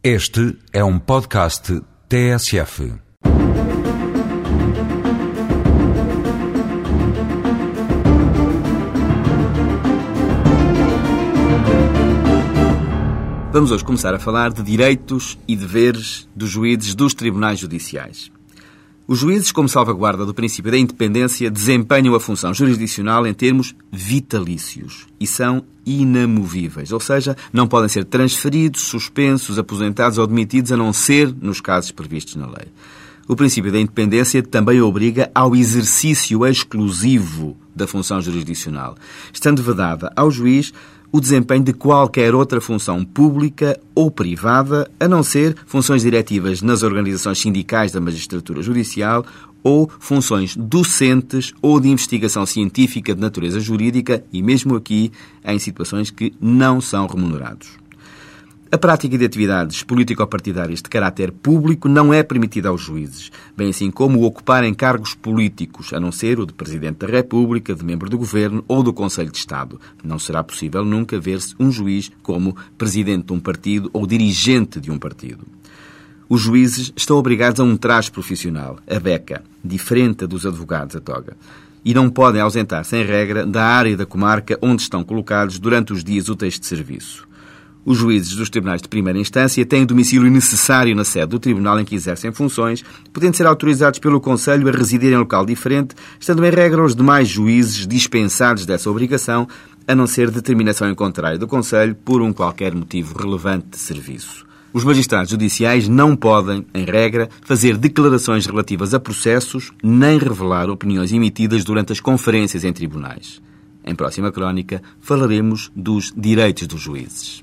Este é um podcast TSF. Vamos hoje começar a falar de direitos e deveres dos juízes dos tribunais judiciais. Os juízes, como salvaguarda do princípio da independência, desempenham a função jurisdicional em termos vitalícios e são inamovíveis, ou seja, não podem ser transferidos, suspensos, aposentados ou demitidos, a não ser nos casos previstos na lei. O princípio da independência também obriga ao exercício exclusivo da função jurisdicional, estando vedada ao juiz o desempenho de qualquer outra função pública ou privada, a não ser funções diretivas nas organizações sindicais da magistratura judicial ou funções docentes ou de investigação científica de natureza jurídica e mesmo aqui em situações que não são remunerados. A prática de atividades político-partidárias de caráter público não é permitida aos juízes, bem assim como ocuparem cargos políticos, a não ser o de Presidente da República, de membro do Governo ou do Conselho de Estado. Não será possível nunca ver-se um juiz como presidente de um partido ou dirigente de um partido. Os juízes estão obrigados a um traje profissional, a beca, diferente dos advogados, a toga e não podem ausentar-se, em regra, da área da comarca onde estão colocados durante os dias úteis de serviço. Os juízes dos tribunais de primeira instância têm o domicílio necessário na sede do tribunal em que exercem funções, podendo ser autorizados pelo Conselho a residir em local diferente, estando em regra os demais juízes dispensados dessa obrigação, a não ser determinação em contrário do Conselho por um qualquer motivo relevante de serviço. Os magistrados judiciais não podem, em regra, fazer declarações relativas a processos nem revelar opiniões emitidas durante as conferências em tribunais. Em próxima crónica falaremos dos direitos dos juízes.